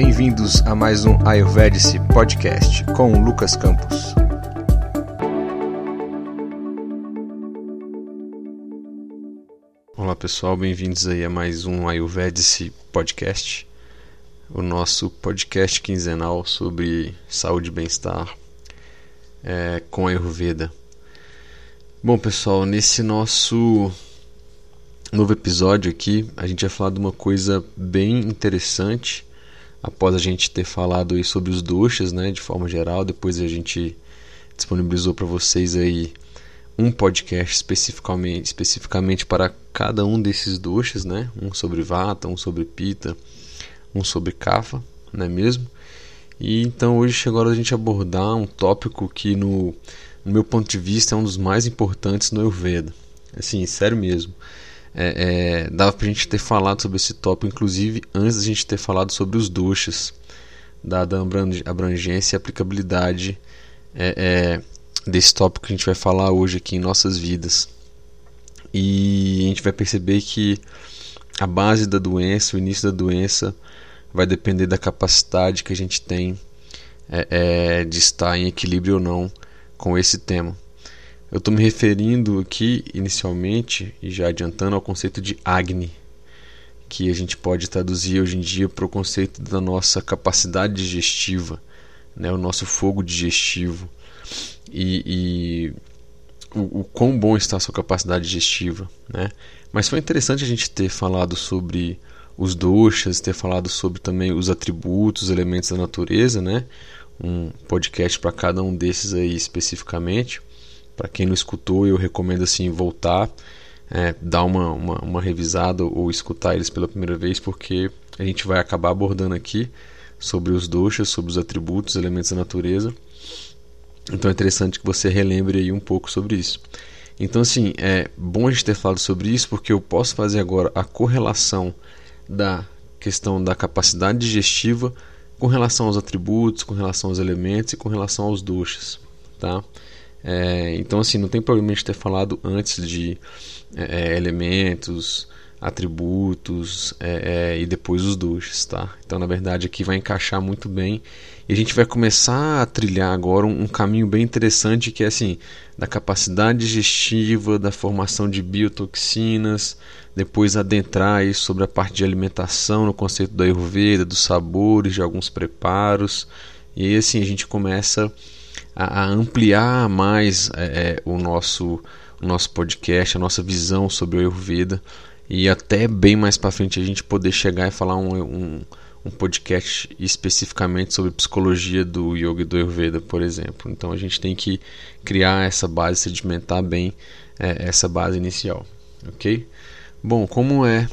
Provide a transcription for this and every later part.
Bem-vindos a mais um Ayurvedic Podcast com Lucas Campos. Olá pessoal, bem-vindos aí a mais um Ayurvedic Podcast, o nosso podcast quinzenal sobre saúde e bem-estar é, com Ayurveda. Bom pessoal, nesse nosso novo episódio aqui, a gente vai falar de uma coisa bem interessante. Após a gente ter falado aí sobre os doshas, né, de forma geral, depois a gente disponibilizou para vocês aí um podcast especificamente, especificamente para cada um desses doshas, né? Um sobre Vata, um sobre Pita, um sobre Kapha, não é mesmo? E então hoje chegou a hora a gente abordar um tópico que no, no meu ponto de vista é um dos mais importantes no Ayurveda. Assim, sério mesmo é, é, dava para a gente ter falado sobre esse tópico, inclusive antes da gente ter falado sobre os doxas, dada a abrangência e aplicabilidade é, é, desse tópico que a gente vai falar hoje aqui em nossas vidas. E a gente vai perceber que a base da doença, o início da doença, vai depender da capacidade que a gente tem é, é, de estar em equilíbrio ou não com esse tema. Eu estou me referindo aqui inicialmente e já adiantando ao conceito de Agni, que a gente pode traduzir hoje em dia para o conceito da nossa capacidade digestiva, né, o nosso fogo digestivo e, e o, o, quão bom está a sua capacidade digestiva, né? Mas foi interessante a gente ter falado sobre os doshas, ter falado sobre também os atributos, os elementos da natureza, né? Um podcast para cada um desses aí especificamente. Para quem não escutou, eu recomendo assim voltar, é, dar uma, uma, uma revisada ou escutar eles pela primeira vez, porque a gente vai acabar abordando aqui sobre os doshas, sobre os atributos, elementos da natureza. Então é interessante que você relembre aí um pouco sobre isso. Então, assim, é bom a gente ter falado sobre isso porque eu posso fazer agora a correlação da questão da capacidade digestiva com relação aos atributos, com relação aos elementos e com relação aos doshas, tá? É, então, assim, não tem problema gente ter falado antes de é, é elementos, atributos é, é, e depois os doshas, tá? Então, na verdade, aqui vai encaixar muito bem e a gente vai começar a trilhar agora um, um, caminho bem interessante que é assim da capacidade digestiva, da formação de biotoxinas, depois adentrar aí sobre a parte de alimentação no conceito da Ayurveda, dos sabores, de alguns preparos e aí assim a gente começa a, a ampliar mais é, é, o, nosso, o nosso podcast, a nossa visão sobre o Ayurveda e até bem mais para frente a gente poder chegar e falar um, um, um, podcast especificamente sobre psicologia do yoga e do Ayurveda, por exemplo. Então a gente tem que criar essa base, sedimentar bem é, essa base inicial, ok? Bom, como é,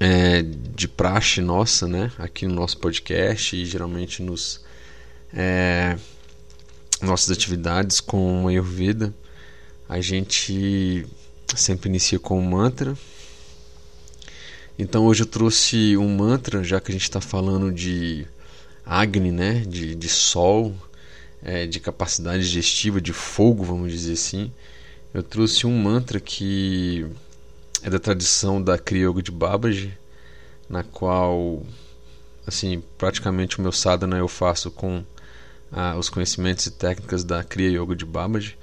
é, de praxe nossa, né, aqui no nosso podcast e geralmente nos é, nossas atividades com Ayurveda, a gente sempre inicia com um mantra. Então hoje eu trouxe um mantra, já que a gente está falando de Agni, né? de, de sol, é, de capacidade digestiva, de fogo, vamos dizer assim. Eu trouxe um mantra que é da tradição da Kriya Yoga de Babaji, na qual, assim, praticamente o meu sadhana eu faço com ah, os conhecimentos e técnicas da Kriya Yoga de Babaji.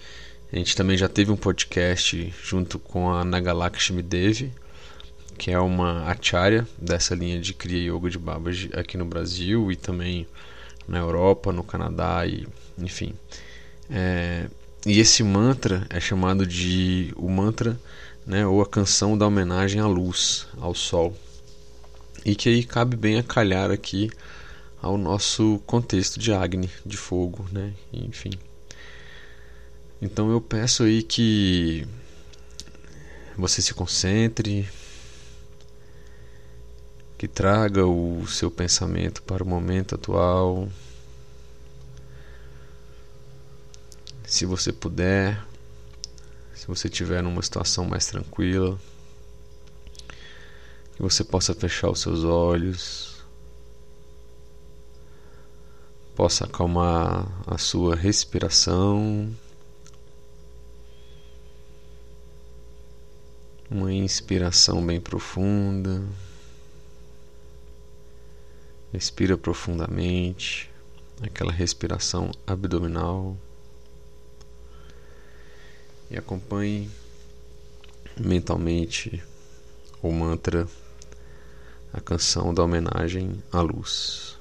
A gente também já teve um podcast junto com a Nagalakshmi Devi, que é uma acharya dessa linha de Kriya Yoga de Babaji aqui no Brasil e também na Europa, no Canadá e enfim. É, e esse mantra é chamado de o mantra, né, ou a canção da homenagem à luz, ao sol. E que aí cabe bem a calhar aqui ao nosso contexto de Agni, de fogo, né? Enfim. Então eu peço aí que você se concentre, que traga o seu pensamento para o momento atual. Se você puder, se você estiver numa situação mais tranquila, que você possa fechar os seus olhos. Possa acalmar a sua respiração. Uma inspiração bem profunda Respira profundamente, aquela respiração abdominal. E acompanhe mentalmente o mantra, a canção da homenagem à luz.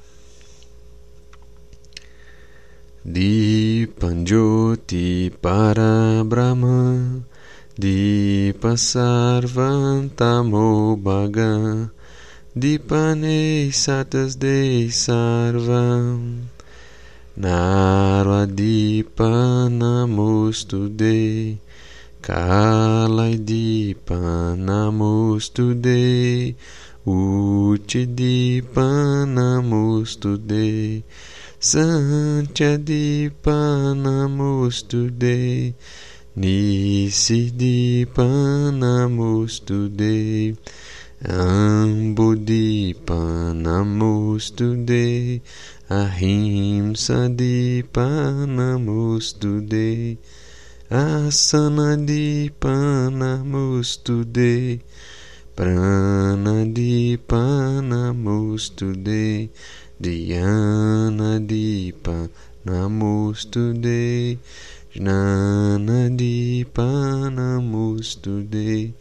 Dipanjoti para Brahma Dipasarvantamo Bhaga Dipane satas de sarvam Narvadipanamustudei Kalaidipanamustudei Uchidipanamustudei Santyadipanamustudei Nisidipanamustudei Ambudipanamustude Ahimsa Dipanamustude Asana Dipanamustude Prana Dipanamustude Dhyana Dipanamustude Jnana Dipanamustude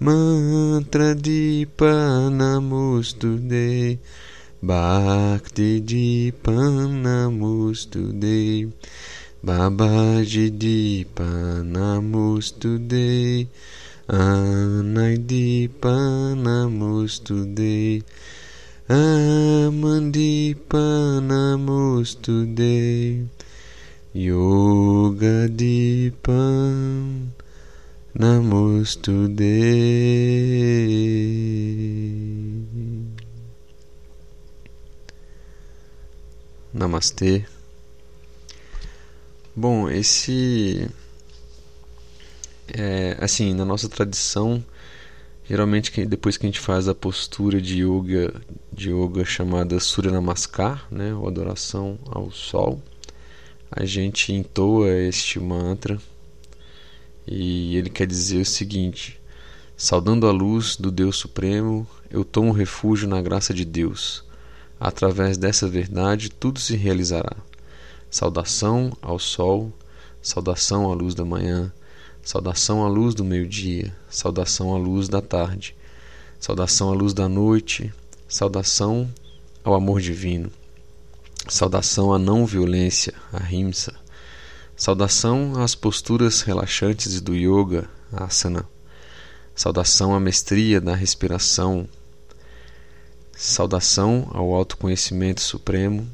Mantra Dipanamustude Bhakti Dipanamustude Babaji Dipanamustude Anai Dipanamustude Amandipanamustude Yoga Dipan Namostude. Namastê. Bom, esse é assim, na nossa tradição, geralmente depois que a gente faz a postura de yoga, de yoga chamada Surya Namaskar, né, ou adoração ao sol, a gente entoa este mantra e ele quer dizer o seguinte: Saudando a luz do Deus Supremo, eu tomo refúgio na graça de Deus. Através dessa verdade, tudo se realizará. Saudação ao sol, saudação à luz da manhã, saudação à luz do meio-dia, saudação à luz da tarde, saudação à luz da noite, saudação ao amor divino, saudação à não violência, a rimsa Saudação às posturas relaxantes do yoga, asana. Saudação à mestria da respiração. Saudação ao autoconhecimento supremo.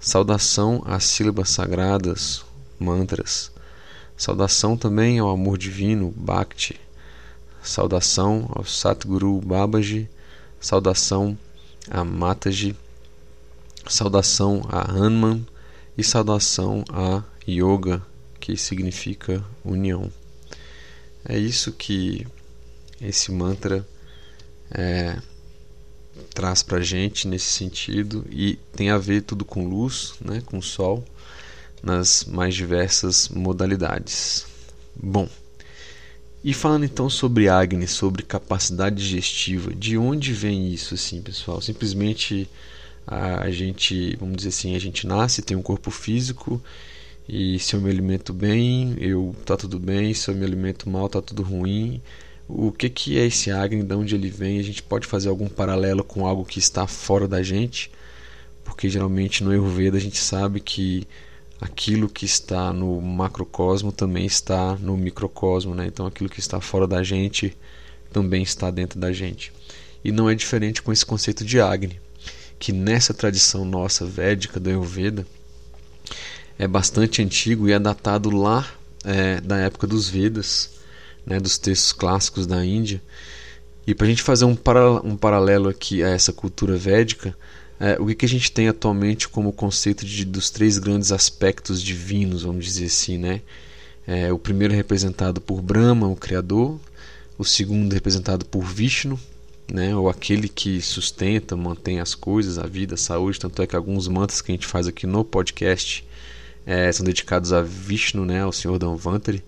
Saudação às sílabas sagradas, mantras. Saudação também ao amor divino, Bhakti. Saudação ao Satguru Babaji. Saudação a Mataji. Saudação a Hanuman. E saudação a yoga, que significa união. É isso que esse mantra é, traz para gente nesse sentido e tem a ver tudo com luz, né, com sol, nas mais diversas modalidades. Bom, e falando então sobre Agni, sobre capacidade digestiva, de onde vem isso, assim, pessoal? Simplesmente a, gente, vamos dizer assim, a gente nasce, tem um corpo físico e se eu me alimento bem, eu tá tudo bem, se eu me alimento mal, tá tudo ruim. O que que é esse Agni, de onde ele vem? A gente pode fazer algum paralelo com algo que está fora da gente? Porque geralmente no Ayurveda a gente sabe que aquilo que está no macrocosmo também está no microcosmo, né? Então aquilo que está fora da gente também está dentro da gente. E não é diferente com esse conceito de Agni, que nessa tradição nossa védica do Ayurveda, é bastante antigo e é datado lá é, da época dos Vedas, né, dos textos clássicos da Índia. E para a gente fazer um, um paralelo aqui a essa cultura védica, é, o que, a gente tem atualmente como conceito de, dos três grandes aspectos divinos, vamos dizer assim, né? É, o primeiro representado por Brahma, o Criador, o segundo representado por Vishnu, né, ou aquele que sustenta, mantém as coisas, a vida, a saúde, tanto é que alguns mantras que a gente faz aqui no podcast é, são dedicados a Vishnu, né, ao Senhor Dhanvantari,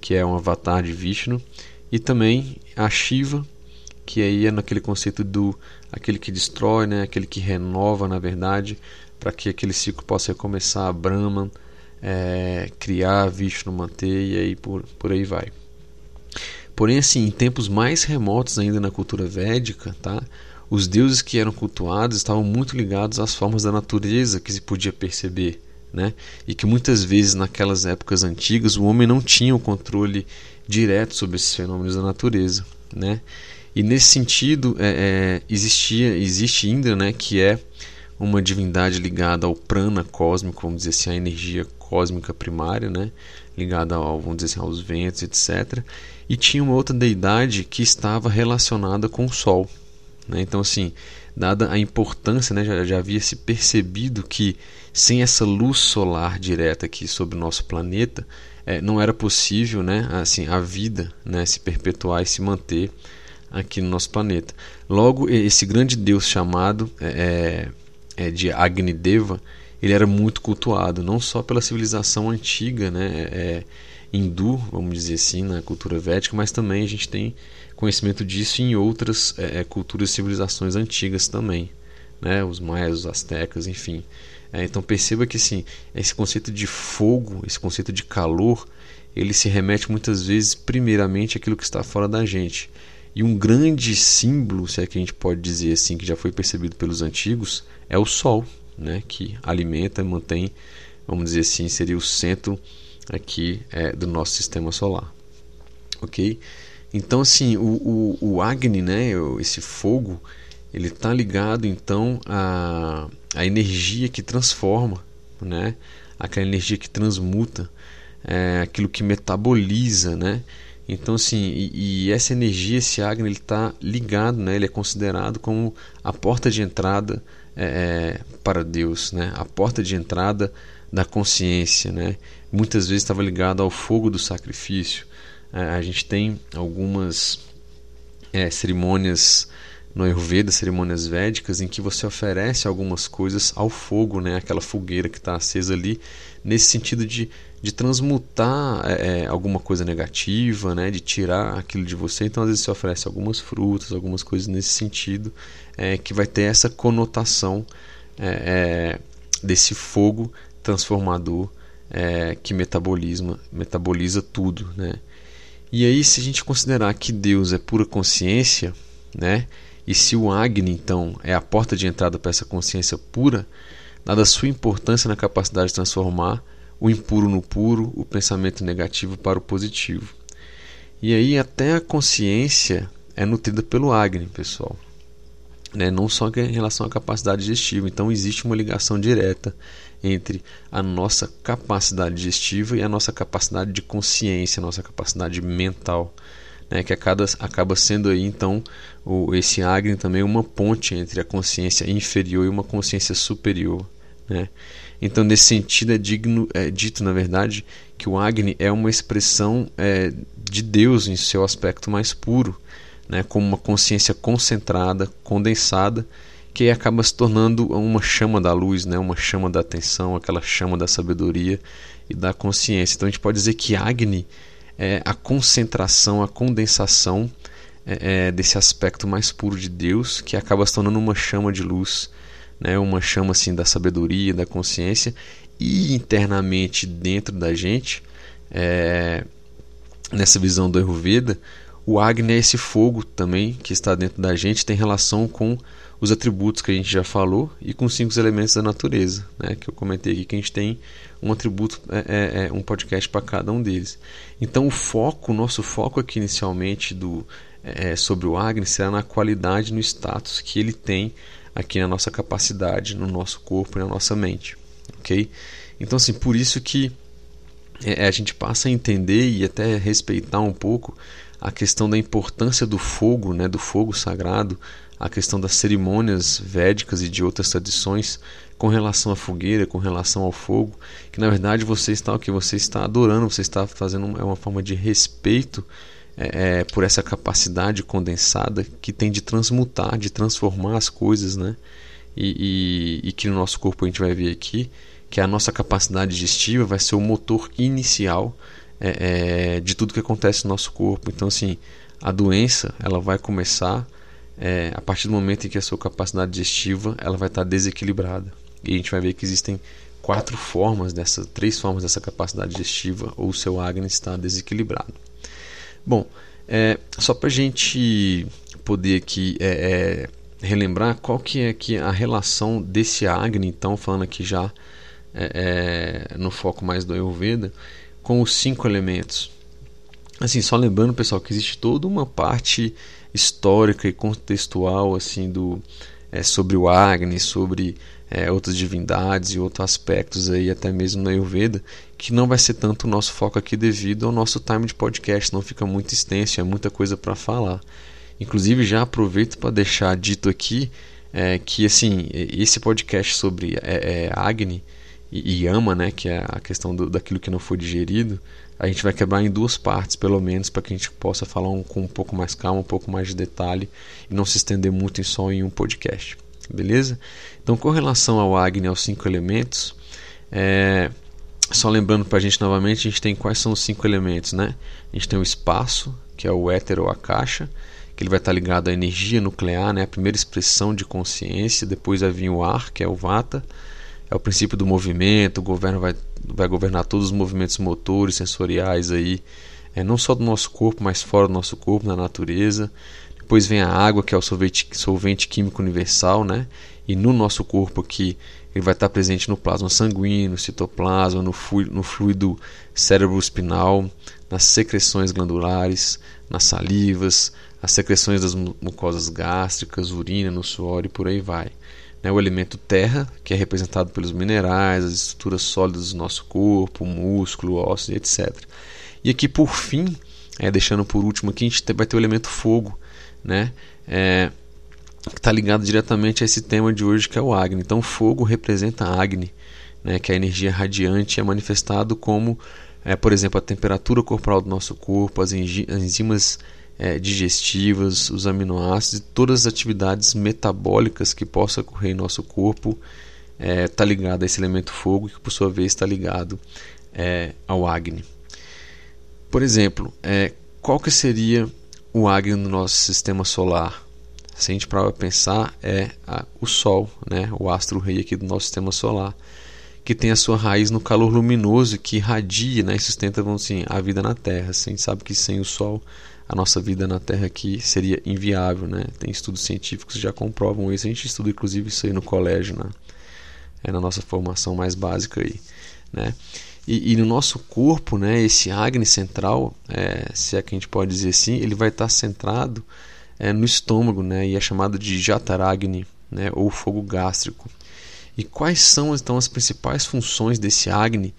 que é um avatar de Vishnu, e também a Shiva que aí é naquele conceito do aquele que destrói, né, aquele que renova, na verdade, para que aquele ciclo possa recomeçar, Brahman, é, criar, Vishnu manter e aí por, por aí vai. Porém, assim, em tempos mais remotos ainda na cultura védica, tá? os deuses que eram cultuados estavam muito ligados às formas da natureza que se podia perceber. Né? E que muitas vezes naquelas épocas antigas o homem não tinha o controle direto sobre esses fenômenos da natureza. Né? E nesse sentido é, é, existia, existe Indra, né, que é uma divindade ligada ao prana cósmico, vamos dizer assim, a energia cósmica primária, né, ligada ao, vamos dizer assim, aos ventos, etc. E tinha uma outra deidade que estava relacionada com o Sol. Né? Então, assim, dada a importância, né, já, já havia se percebido que sem essa luz solar direta aqui sobre o nosso planeta, é, não era possível né, assim, a vida né, se perpetuar e se manter aqui no nosso planeta. Logo, esse grande deus chamado é, é, é de Agni Deva, ele era muito cultuado, não só pela civilização antiga, né, é, hindu, vamos dizer assim, na cultura védica, mas também a gente tem conhecimento disso em outras é, é culturas e civilizações antigas também, né, os maias, os astecas, enfim. É, então perceba que assim, esse conceito de fogo, esse conceito de calor, ele se remete muitas vezes primeiramente àquilo que está fora da gente. E um grande símbolo, se é que a gente pode dizer assim, que já foi percebido pelos antigos, é o Sol, né, que alimenta e mantém, vamos dizer assim, seria o centro aqui é, do nosso sistema solar. Ok? Então, assim, o, o, o Agni, né, esse fogo, ele está ligado então à, à energia que transforma, né, aquela energia que transmuta, é, aquilo que metaboliza, né, então, assim, e, e essa energia, esse Agni, ele está ligado, né? Ele é considerado como a porta de entrada é, é, para Deus, né? A porta de entrada da consciência, né? Muitas vezes estava ligado ao fogo do sacrifício. É, a gente tem algumas é, cerimônias no Ayurveda, cerimônias védicas, em que você oferece algumas coisas ao fogo, né? Aquela fogueira que está acesa ali, nesse sentido de de transmutar é, é, alguma coisa negativa, né, de tirar aquilo de você. Então, às vezes, você oferece algumas frutas, algumas coisas nesse sentido, é, que vai ter essa conotação é, é desse fogo transformador é, que metabolismo, metaboliza tudo. Né? E aí, se a gente considerar que Deus é pura consciência, né, e se o Agni, então, é a porta de entrada para essa consciência pura, dada a sua importância na capacidade de transformar o impuro no puro, o pensamento negativo para o positivo. E aí até a consciência é nutrida pelo Agni, pessoal. Né? Não só em relação à capacidade digestiva. Então existe uma ligação direta entre a nossa capacidade digestiva e a nossa capacidade de consciência, a nossa capacidade mental. Né, que acaba, acaba sendo aí então o, esse Agni também uma ponte entre a consciência inferior e uma consciência superior. Né? Então, nesse sentido, é, digno, é dito, na verdade, que o Agni é uma expressão é, de Deus em seu aspecto mais puro, né, como uma consciência concentrada, condensada, que acaba se tornando uma chama da luz, né, uma chama da atenção, aquela chama da sabedoria e da consciência. Então, a gente pode dizer que Agni é a concentração, a condensação é, é, desse aspecto mais puro de Deus, que acaba se tornando uma chama de luz né, uma chama assim da sabedoria, da consciência e internamente dentro da gente, é, nessa visão do Ayurveda, o Agni é esse fogo também que está dentro da gente, tem relação com os atributos que a gente já falou e com os cinco elementos da natureza, né, que eu comentei aqui que a gente tem um atributo, é, é, é um podcast para cada um deles. Então o foco, o nosso foco aqui inicialmente do, é, sobre o Agni será na qualidade, no status que ele tem aqui na nossa capacidade, no nosso corpo e na nossa mente, ok? Então, assim, por isso que é, a gente passa a entender e até respeitar um pouco a questão da importância do fogo, né, do fogo sagrado, a questão das cerimônias védicas e de outras tradições com relação à fogueira, com relação ao fogo, que na verdade você está o que você está adorando, você está fazendo é uma forma de respeito é, é, por essa capacidade condensada que tem de transmutar, de transformar as coisas, né? E, e, e, que no nosso corpo a gente vai ver aqui que a nossa capacidade digestiva vai ser o motor inicial é, é, de tudo que acontece no nosso corpo. Então, assim, a doença ela vai começar é, a partir do momento em que a sua capacidade digestiva ela vai estar desequilibrada. E a gente vai ver que existem quatro formas dessa, três formas dessa capacidade digestiva ou o seu Agni está desequilibrado. Bom, é, só para a gente poder aqui é, é, relembrar qual que é aqui a relação desse Agni, então falando aqui já é, é, no foco mais do Ayurveda, com os cinco elementos. Assim, só lembrando, pessoal, que existe toda uma parte histórica e contextual assim do é, sobre o Agni, sobre é, outras divindades e outros aspectos aí até mesmo na Ayurveda que não vai ser tanto o nosso foco aqui devido ao nosso time de podcast, não fica muito extenso, é muita coisa para falar. Inclusive já aproveito para deixar dito aqui é, que assim esse podcast sobre é, é Agni e Yama, né, que é a questão do, daquilo que não foi digerido, a gente vai quebrar em duas partes, pelo menos, para que a gente possa falar um, com um pouco mais calma, um pouco mais de detalhe e não se estender muito em só em um podcast. Beleza? Então, com relação ao Agni, aos cinco elementos, é, só lembrando para a gente novamente, a gente tem quais são os cinco elementos, né? A gente tem o espaço, que é o éter ou a caixa, que ele vai estar ligado à energia nuclear, né? a primeira expressão de consciência, depois vai vir o ar, que é o vata, é o princípio do movimento, o governo vai, vai governar todos os movimentos motores, sensoriais aí, é, não só do nosso corpo, mas fora do nosso corpo, na natureza. Depois vem a água, que é o solvente, solvente químico universal, né? E no nosso corpo aqui, ele vai estar presente no plasma sanguíneo, no citoplasma, no fluido, no fluido cérebro-espinal, nas secreções glandulares, nas salivas, as secreções das mucosas gástricas, urina, no suor e por aí vai né, o elemento terra, que é representado pelos minerais, as estruturas sólidas do nosso corpo, músculo, ossos, etc. E aqui, por fim, é, deixando por último aqui, a gente vai ter o elemento fogo, né, é, que está ligado diretamente a esse tema de hoje, que é o Agni. Então, fogo representa Agni, né, que é a energia radiante é manifestado como, é, por exemplo, a temperatura corporal do nosso corpo, as enzimas é, digestivas, os aminoácidos e todas as atividades metabólicas que possa ocorrer em nosso corpo está é, tá ligado a esse elemento fogo que por sua vez está ligado é, ao Agni. Por exemplo, é, qual que seria o Agni no nosso sistema solar? Se a gente para pensar, é a, o Sol, né, o astro-rei aqui do nosso sistema solar, que tem a sua raiz no calor luminoso que irradia né, e sustenta vamos assim, a vida na Terra. A gente sabe que sem o Sol a nossa vida na Terra aqui seria inviável, né? Tem estudos científicos que já comprovam isso. A gente estuda inclusive isso aí no colégio, né? É na nossa formação mais básica aí, né? E, e no nosso corpo, né? Esse Agni central, é, se é que a gente pode dizer assim, ele vai estar centrado é, no estômago, né? E é chamado de Jataragni, né? Ou fogo gástrico. E quais são então as principais funções desse Agni?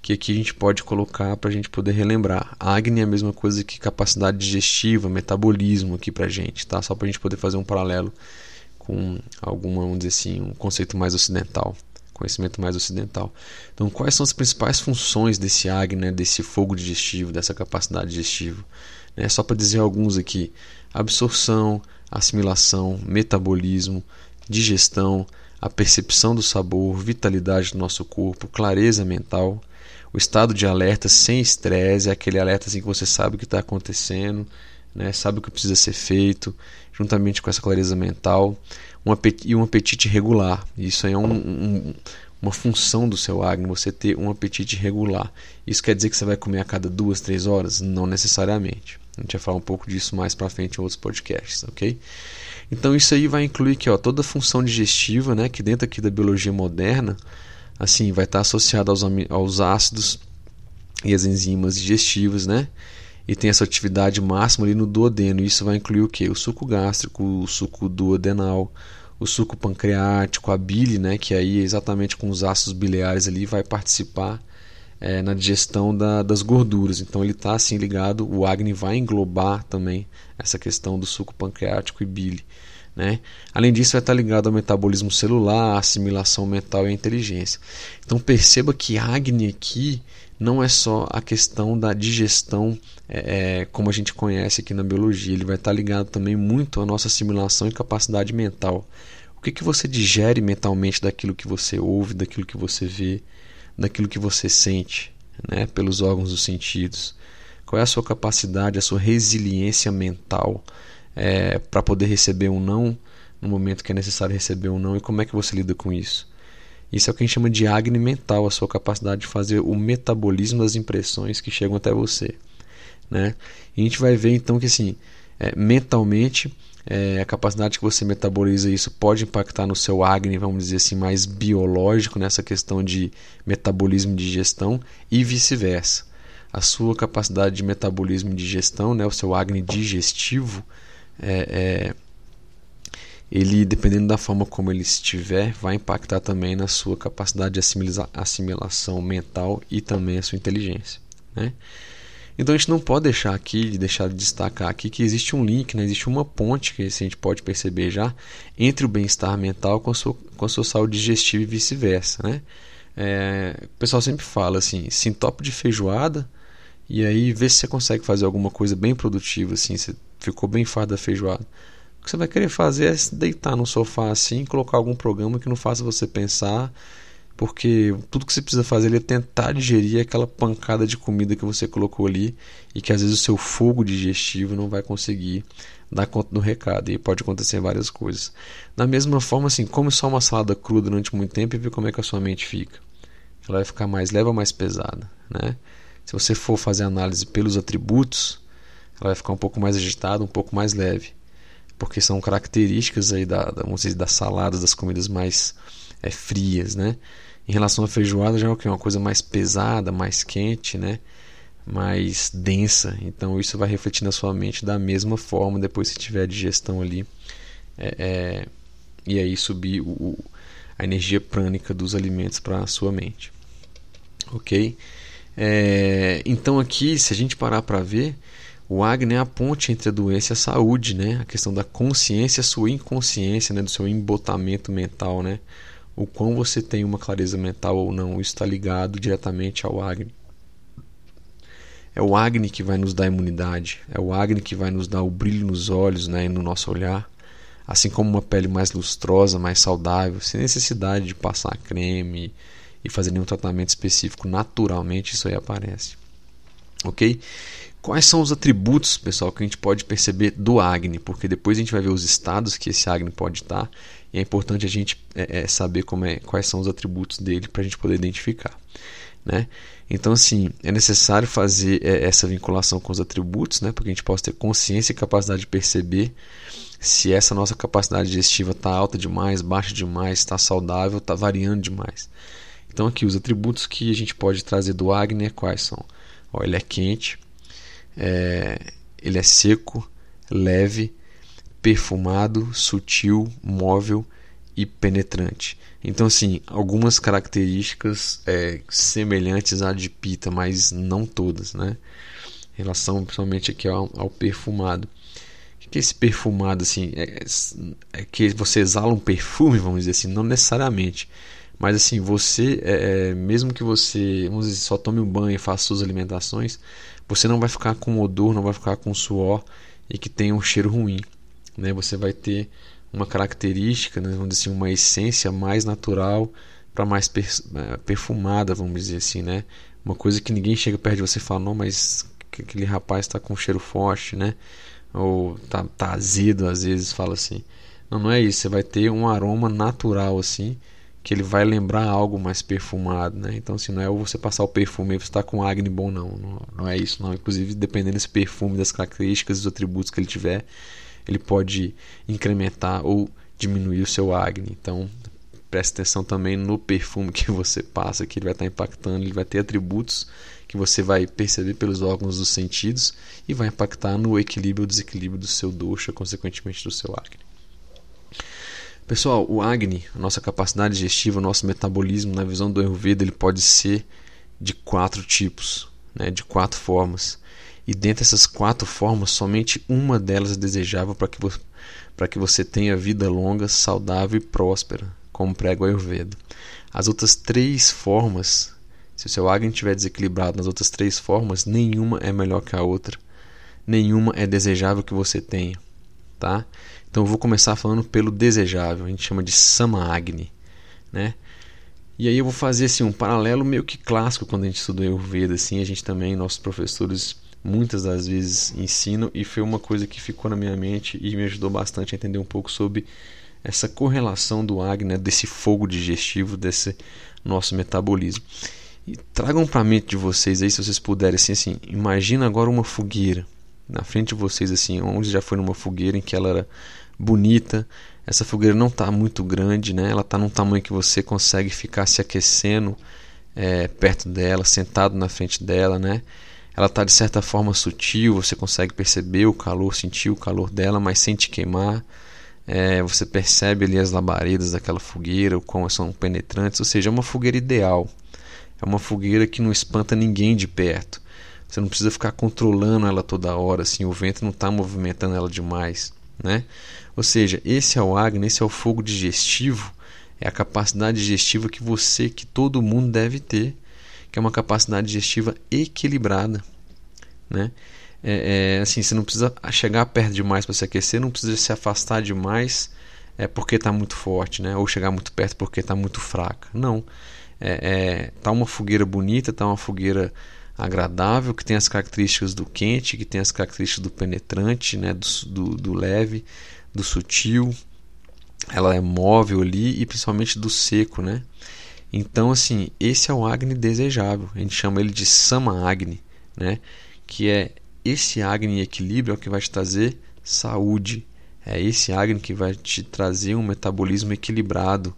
Que aqui a gente pode colocar para a gente poder relembrar. Agni é a mesma coisa que capacidade digestiva, metabolismo aqui para a gente, tá? Só para a gente poder fazer um paralelo com alguma, vamos dizer assim, um conceito mais ocidental, conhecimento mais ocidental. Então, quais são as principais funções desse Agni, né, desse fogo digestivo, dessa capacidade digestiva? Né? Só para dizer alguns aqui: absorção, assimilação, metabolismo, digestão, a percepção do sabor, vitalidade do nosso corpo, clareza mental, o estado de alerta sem estresse, é aquele alerta assim que você sabe o que está acontecendo, né, sabe o que precisa ser feito, juntamente com essa clareza mental, um apetite, e um apetite regular. Isso aí é um, um, uma função do seu Agni, você ter um apetite regular. Isso quer dizer que você vai comer a cada duas, três horas? Não necessariamente. A gente vai falar um pouco disso mais para frente em outros podcasts, ok? Então isso aí vai incluir que toda a função digestiva, né, que dentro aqui da biologia moderna, assim, vai estar associado aos, aos ácidos e as enzimas digestivas, né? E tem essa atividade máxima ali no duodeno. Isso vai incluir o que? O suco gástrico, o suco duodenal, o suco pancreático, a bile, né? Que aí exatamente com os ácidos biliares ali vai participar é, na digestão da, das gorduras. Então ele está assim ligado. O Agni vai englobar também essa questão do suco pancreático e bile. Né? Além disso, vai estar ligado ao metabolismo celular, assimilação mental e inteligência. Então perceba que Agni aqui não é só a questão da digestão é, é, como a gente conhece aqui na biologia, ele vai estar ligado também muito à nossa assimilação e capacidade mental. O que, que você digere mentalmente daquilo que você ouve, daquilo que você vê, daquilo que você sente, né, pelos órgãos dos sentidos? Qual é a sua capacidade, a sua resiliência mental é, para poder receber um não no momento que é necessário receber um não e como é que você lida com isso? Isso é o que a gente chama de agni mental, a sua capacidade de fazer o metabolismo das impressões que chegam até você. Né? E a gente vai ver então que assim, é, mentalmente é, a capacidade que você metaboliza isso pode impactar no seu Agni, vamos dizer assim, mais biológico nessa questão de metabolismo e digestão e vice-versa. A sua capacidade de metabolismo e digestão, né, o seu Agni digestivo, é, é, ele, dependendo da forma como ele estiver, vai impactar também na sua capacidade de assimilação mental e também a sua inteligência. Né? Então a gente não pode deixar aqui, deixar de destacar aqui que existe um link, né? existe uma ponte que a gente pode perceber já entre o bem-estar mental com a, sua, com a sua saúde digestiva e vice-versa. Né? É, o pessoal sempre fala assim, se de feijoada e aí vê se você consegue fazer alguma coisa bem produtiva, assim, você ficou bem farto da feijoada. O que você vai querer fazer é deitar no sofá assim, colocar algum programa que não faça você pensar porque tudo que você precisa fazer é tentar digerir aquela pancada de comida que você colocou ali e que às vezes o seu fogo digestivo não vai conseguir dar conta do recado e pode acontecer várias coisas. Da mesma forma, assim, come só uma salada crua durante muito tempo e vê como é que a sua mente fica. Ela vai ficar mais leve ou mais pesada, né? Se você for fazer análise pelos atributos, ela vai ficar um pouco mais agitada, um pouco mais leve, porque são características aí da, da vamos dizer, das saladas, das comidas mais é, frias, né? Em relação à feijoada já é o que uma coisa mais pesada, mais quente, né? Mais densa. Então isso vai refletir na sua mente da mesma forma depois que tiver a digestão ali. É, é, e aí subir o, a energia prânica dos alimentos para a sua mente. Ok? É, então aqui, se a gente parar para ver, o Agni é a ponte entre a doença e a saúde, né? A questão da consciência, sua inconsciência, né? Do seu embotamento mental, né? o quão você tem uma clareza mental ou não, isso está ligado diretamente ao Agni. É o Agni que vai nos dar imunidade, é o Agni que vai nos dar o brilho nos olhos né, e no nosso olhar, assim como uma pele mais lustrosa, mais saudável, sem necessidade de passar creme e fazer nenhum tratamento específico, naturalmente isso aí aparece. Ok? Quais são os atributos, pessoal, que a gente pode perceber do Agni? Porque depois a gente vai ver os estados que esse Agni pode estar e é importante a gente é, é, saber como é, quais são os atributos dele para a gente poder identificar. Né? Então, assim, é necessário fazer é, essa vinculação com os atributos, né, para que a gente possa ter consciência e capacidade de perceber se essa nossa capacidade digestiva está alta demais, baixa demais, está saudável, está variando demais. Então, aqui, os atributos que a gente pode trazer do Agni é quais são? Ó, ele é quente, é, ele é seco, leve, perfumado, sutil, móvel e penetrante. Então, assim, algumas características é, semelhantes à de pita, mas não todas, né? Em relação, principalmente aqui ao, ao perfumado. O que é esse perfumado, assim? É, é, que você exala um perfume, vamos dizer assim, não necessariamente. Mas, assim, você, é, é mesmo que você, vamos dizer, só tome um banho e faça suas alimentações, você não vai ficar com odor, não vai ficar com suor e que tenha um cheiro ruim né, você vai ter uma característica, né, vamos dizer assim, uma essência mais natural para mais é, perfumada, vamos dizer assim, né? Uma coisa que ninguém chega perto de você e fala, não, mas aquele rapaz está com um cheiro forte, né? Ou tá, tá azedo, às vezes fala assim. Não, não é isso. Você vai ter um aroma natural assim, que ele vai lembrar algo mais perfumado, né? Então, assim, não é você passar o perfume e você está com Agni bom, não. não. Não é isso, não. Inclusive, dependendo desse perfume, das características, dos atributos que ele tiver, ele pode incrementar ou diminuir o seu acne. Então, preste atenção também no perfume que você passa, que ele vai estar impactando, ele vai ter atributos que você vai perceber pelos órgãos dos sentidos e vai impactar no equilíbrio ou desequilíbrio do seu dosha, consequentemente do seu acne. Pessoal, o acne, a nossa capacidade digestiva, o nosso metabolismo, na visão do Ayurveda, ele pode ser de quatro tipos, né, de quatro formas. E dentre essas quatro formas, somente uma delas é desejável para que, para que você tenha vida longa, saudável e próspera, como prega o Ayurveda. As outras três formas, se o seu Agni estiver desequilibrado nas outras três formas, nenhuma é melhor que a outra. Nenhuma é desejável que você tenha. Tá? Então eu vou começar falando pelo desejável, a gente chama de Sama Agni. Né? E aí eu vou fazer assim, um paralelo meio que clássico quando a gente estuda Ayurveda. Assim, a gente também, nossos professores muitas das vezes ensino e foi uma coisa que ficou na minha mente e me ajudou bastante a entender um pouco sobre essa correlação do Agni, né, desse fogo digestivo, desse nosso metabolismo. E tragam para a mente de vocês aí, se vocês puderem, assim, assim, imagina agora uma fogueira na frente de vocês, assim, onde já foi numa fogueira em que ela era bonita. Essa fogueira não está muito grande, né? Ela está num tamanho que você consegue ficar se aquecendo é, perto dela, sentado na frente dela, né? Ela está de certa forma sutil, você consegue perceber o calor, sentir o calor dela, mas sem te queimar. É, você percebe ali as labaredas daquela fogueira, o quão são penetrantes, ou seja, é uma fogueira ideal. É uma fogueira que não espanta ninguém de perto. Você não precisa ficar controlando ela toda hora, assim, o vento não está movimentando ela demais, né? Ou seja, esse é o Agni, esse é o fogo digestivo, é a capacidade digestiva que você, que todo mundo deve ter, que é uma capacidade digestiva equilibrada, né? É, é, assim, você não precisa chegar perto demais para se aquecer, não precisa se afastar demais é, porque está muito forte, né? Ou chegar muito perto porque está muito fraca. Não. É, é, tá uma fogueira bonita, tá uma fogueira agradável, que tem as características do quente, que tem as características do penetrante, né? do, do, do leve, do sutil. Ela é móvel ali e principalmente do seco, né? Então, assim, esse é o Agni desejável. A gente chama ele de Sama Agni, né? Que é esse Agni em equilíbrio é o que vai te trazer saúde. É esse Agni que vai te trazer um metabolismo equilibrado,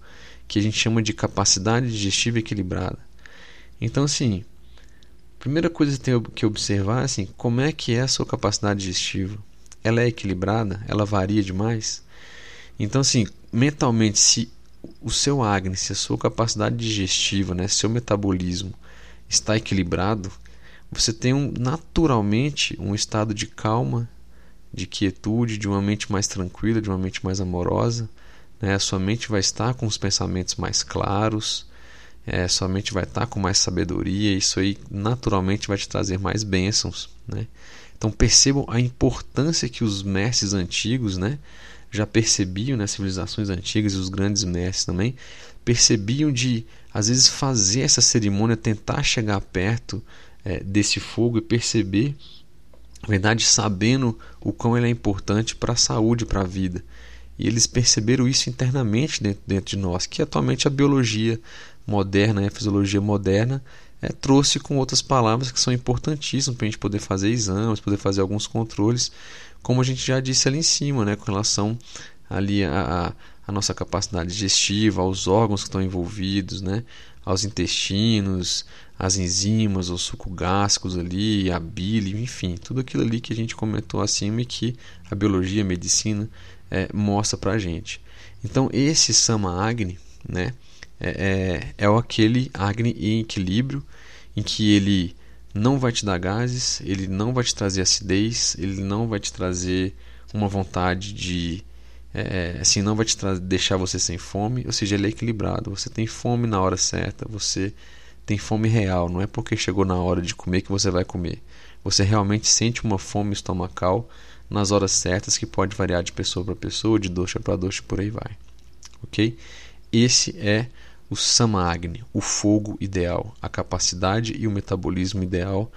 que a gente chama de capacidade digestiva equilibrada. Então, assim, primeira coisa que tem que observar é assim, como é que é a sua capacidade digestiva? Ela é equilibrada? Ela varia demais? Então, assim, mentalmente, se o seu Agni, se a sua capacidade digestiva, né, seu metabolismo está equilibrado, você tem um, naturalmente um estado de calma, de quietude, de uma mente mais tranquila, de uma mente mais amorosa. Né? A sua mente vai estar com os pensamentos mais claros, é, sua mente vai estar com mais sabedoria, isso aí naturalmente vai te trazer mais bênçãos. Né? Então percebam a importância que os mestres antigos né, já percebiam, né, civilizações antigas e os grandes mestres também, percebiam de às vezes fazer essa cerimônia, tentar chegar perto é, desse fogo e perceber, na verdade, sabendo o quão ele é importante para a saúde, para a vida. E eles perceberam isso internamente dentro, dentro de nós, que atualmente a biologia moderna, a fisiologia moderna, é, trouxe com outras palavras que são importantíssimas para a gente poder fazer exames, poder fazer alguns controles, como a gente já disse ali em cima, né, com relação ali a, a, a nossa capacidade digestiva, aos órgãos que estão envolvidos, né, aos intestinos, as enzimas, os suco gástricos ali, a bile, enfim, tudo aquilo ali que a gente comentou acima e que a biologia, a medicina é, mostra para a gente. Então esse Sama Agni, né, é, é, é aquele Agni em equilíbrio, em que ele não vai te dar gases, ele não vai te trazer acidez, ele não vai te trazer uma vontade de é, assim não vai te deixar você sem fome, ou seja, ele é equilibrado. Você tem fome na hora certa, você tem fome real, não é porque chegou na hora de comer que você vai comer. Você realmente sente uma fome estomacal nas horas certas que pode variar de pessoa para pessoa, de doce para doce, por aí vai. OK? Esse é o Samagni, o fogo ideal, a capacidade e o metabolismo ideal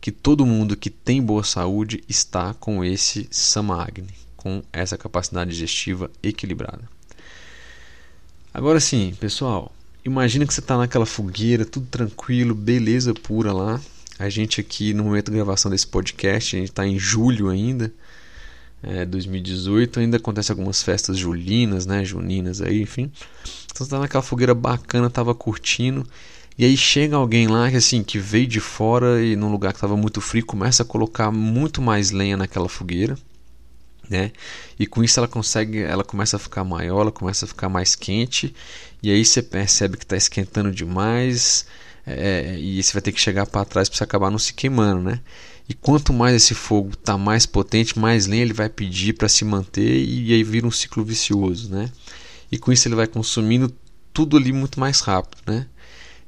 que todo mundo que tem boa saúde está com esse Samagni, com essa capacidade digestiva equilibrada. Agora sim, pessoal, imagina que você está naquela fogueira, tudo tranquilo, beleza pura lá. A gente aqui no momento da gravação desse podcast, a gente está em julho ainda, é, 2018, ainda acontece algumas festas julinas, né, juninas aí, enfim. Então você está naquela fogueira bacana, tava curtindo. E aí chega alguém lá que assim que veio de fora e num lugar que estava muito frio começa a colocar muito mais lenha naquela fogueira né? E com isso ela consegue, ela começa a ficar maior, ela começa a ficar mais quente, e aí você percebe que está esquentando demais, é, e você vai ter que chegar para trás para você acabar não se queimando, né? E quanto mais esse fogo está mais potente, mais lenha ele vai pedir para se manter, e aí vira um ciclo vicioso, né? E com isso ele vai consumindo tudo ali muito mais rápido, né?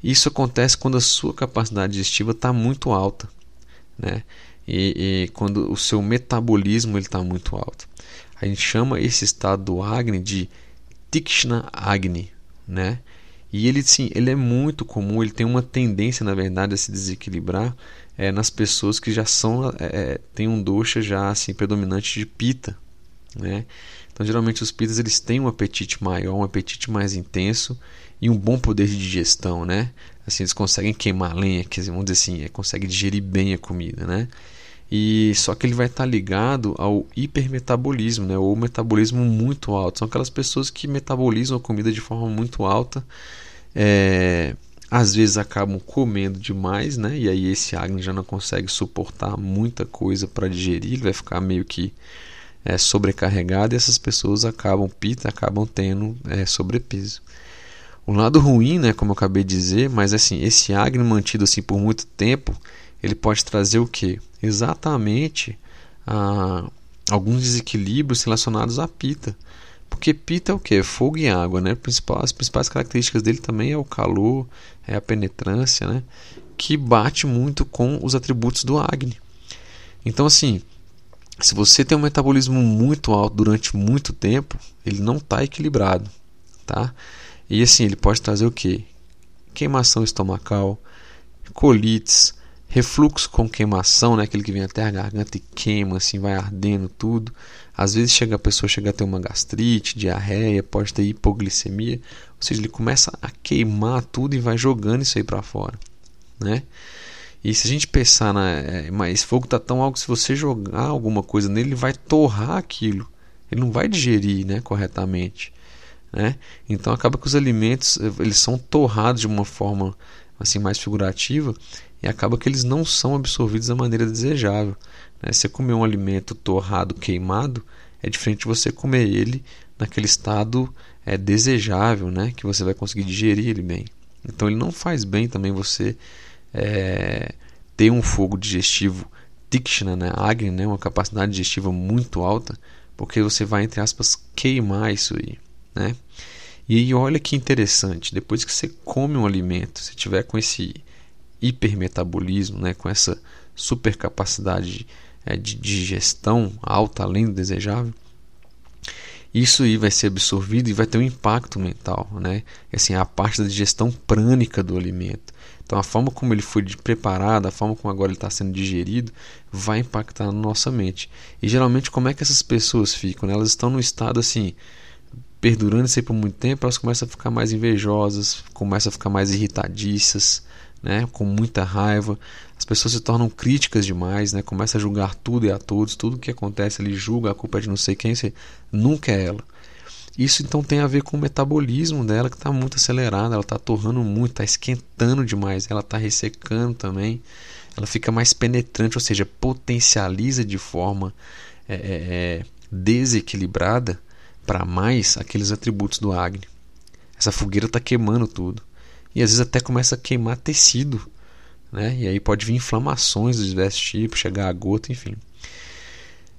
Isso acontece quando a sua capacidade digestiva está muito alta, né? e, e quando o seu metabolismo está muito alto. A gente chama esse estado do Agni de Tikshna Agni, né? E ele sim, ele é muito comum, ele tem uma tendência, na verdade, a se desequilibrar é nas pessoas que já são é, tem um dosha já assim predominante de pita, né? Então geralmente os pitas eles têm um apetite maior, um apetite mais intenso e um bom poder de digestão, né? Assim eles conseguem queimar lenha, quer dizer, vamos dizer assim, é, conseguem digerir bem a comida, né? E só que ele vai estar ligado ao hipermetabolismo, né? Ou metabolismo muito alto. São aquelas pessoas que metabolizam a comida de forma muito alta. É, às vezes acabam comendo demais, né? E aí esse Agni já não consegue suportar muita coisa para digerir, ele vai ficar meio que é, sobrecarregado e essas pessoas acabam pita, acabam tendo é, sobrepeso. O lado ruim, né, como eu acabei de dizer, mas assim, esse Agni mantido assim por muito tempo, ele pode trazer o que? Exatamente a, ah, alguns desequilíbrios relacionados à pita. Porque pita é o que? Fogo e água, né? As principais características dele também é o calor, é a penetrância, né? Que bate muito com os atributos do Agni. Então, assim, se você tem um metabolismo muito alto durante muito tempo, ele não está equilibrado, tá? E assim, ele pode trazer o que? Queimação estomacal, colites, refluxo com queimação, né? aquele que vem até a garganta e queima, assim, vai ardendo tudo. Às vezes chega a pessoa chega a ter uma gastrite, diarreia, pode ter hipoglicemia, ou seja, ele começa a queimar tudo e vai jogando isso aí para fora, né? E se a gente pensar na, é, mas fogo está tão alto que se você jogar alguma coisa nele, ele vai torrar aquilo. Ele não vai digerir, né, corretamente, né? Então acaba que os alimentos eles são torrados de uma forma assim mais figurativa e acaba que eles não são absorvidos da maneira desejável. Né? Você comer um alimento torrado, queimado, é diferente de você comer ele naquele estado é, desejável, né? que você vai conseguir digerir ele bem. Então ele não faz bem também você é, ter um fogo digestivo Tikshna, né? Agni, né? uma capacidade digestiva muito alta, porque você vai, entre aspas, queimar isso aí. Né? E olha que interessante, depois que você come um alimento, se tiver com esse hipermetabolismo, né, com essa supercapacidade é, de digestão alta, além do desejável, isso aí vai ser absorvido e vai ter um impacto mental, né? Assim, a parte da digestão prânica do alimento. Então, a forma como ele foi preparado, a forma como agora ele está sendo digerido, vai impactar na nossa mente. E geralmente, como é que essas pessoas ficam? Né? Elas estão no estado assim, perdurando isso aí por muito tempo, elas começam a ficar mais invejosas, começam a ficar mais irritadiças, né, com muita raiva. As pessoas se tornam críticas demais, né, começa a julgar tudo e a todos, tudo que acontece ele julga, a culpa é de não sei quem, nunca é ela. Isso então tem a ver com o metabolismo dela que está muito acelerado, ela está torrando muito, está esquentando demais, ela está ressecando também, ela fica mais penetrante, ou seja, potencializa de forma é, é, é desequilibrada para mais aqueles atributos do Agni. Essa fogueira está queimando tudo e às vezes até começa a queimar tecido, né? E aí pode vir inflamações dos diversos tipos, chegar a gota, enfim.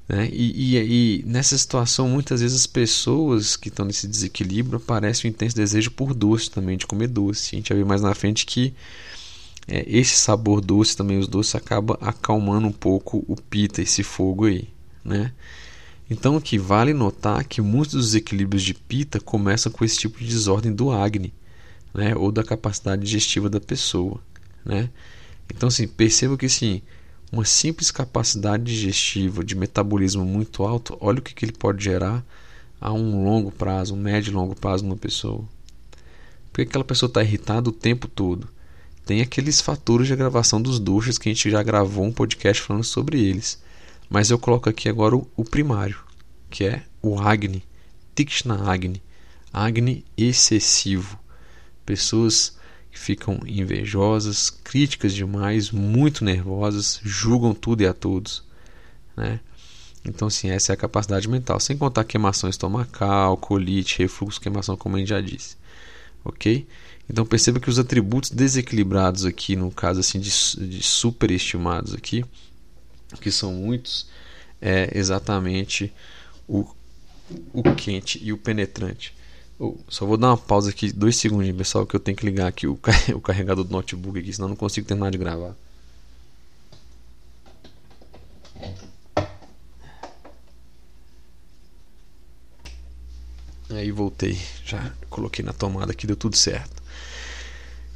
Né? E, e, e, nessa situação, muitas vezes as pessoas que estão nesse desequilíbrio aparecem um intenso desejo por doce também, de comer doce. A gente vai ver mais na frente que é, esse sabor doce também, os doces, acaba acalmando um pouco o pita, esse fogo aí. Né? Então, que vale notar que muitos dos desequilíbrios de pita começam com esse tipo de desordem do Agni né, ou da capacidade digestiva da pessoa, né? Então, assim, perceba que sim, uma simples capacidade digestiva de metabolismo muito alto, olha o que, que ele pode gerar a um longo prazo, um médio e longo prazo numa pessoa. Porque aquela pessoa está irritada o tempo todo. Tem aqueles fatores de gravação dos duchas que a gente já gravou um podcast falando sobre eles. Mas eu coloco aqui agora o, o primário, que é o Agni, Tikshna Agni, Agni excessivo pessoas que ficam invejosas, críticas demais, muito nervosas, julgam tudo e a todos, né? Então, assim, essa é a capacidade mental, sem contar queimação estomacal, colite, refluxo, queimação, como a gente já disse, ok? Então, perceba que os atributos desequilibrados aqui, no caso assim de, de superestimados aqui, que são muitos, é exatamente o, o quente e o penetrante. Oh, só vou dar uma pausa aqui, dois segundos, pessoal, que eu tenho que ligar aqui o, o carregador do notebook aqui, senão não consigo terminar de gravar. Aí voltei, já coloquei na tomada aqui, deu tudo certo.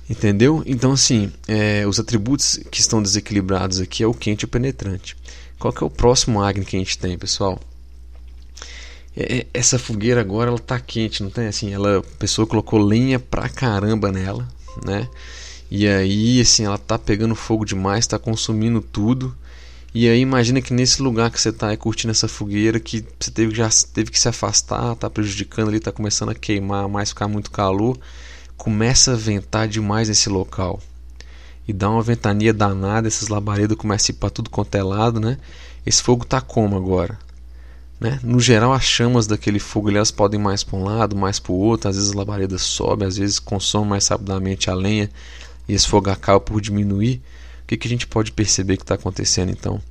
Entendeu? Então, assim, é, os atributos que estão desequilibrados aqui é o quente e o penetrante. Qual que é o próximo Agni que a gente tem, pessoal? É, é essa fogueira agora ela tá quente, não tem? Assim, ela, a pessoa colocou lenha pra caramba nela, né? E aí, assim, ela tá pegando fogo demais, tá consumindo tudo. E aí imagina que nesse lugar que você está é curtindo essa fogueira, que você teve, já teve que se afastar, está prejudicando ali, está começando a queimar, mais ficar muito calor, começa a ventar demais nesse local. E dá uma ventania danada, esses labaredas começam a ir para tudo quanto é lado, né? Esse fogo tá como agora? Né? No geral, as chamas daquele fogo elas podem mais para um lado, mais para o outro. Às vezes a labareda sobe, às vezes consome mais rapidamente a lenha e esse fogo acaba por diminuir. O que, que a gente pode perceber que está acontecendo então?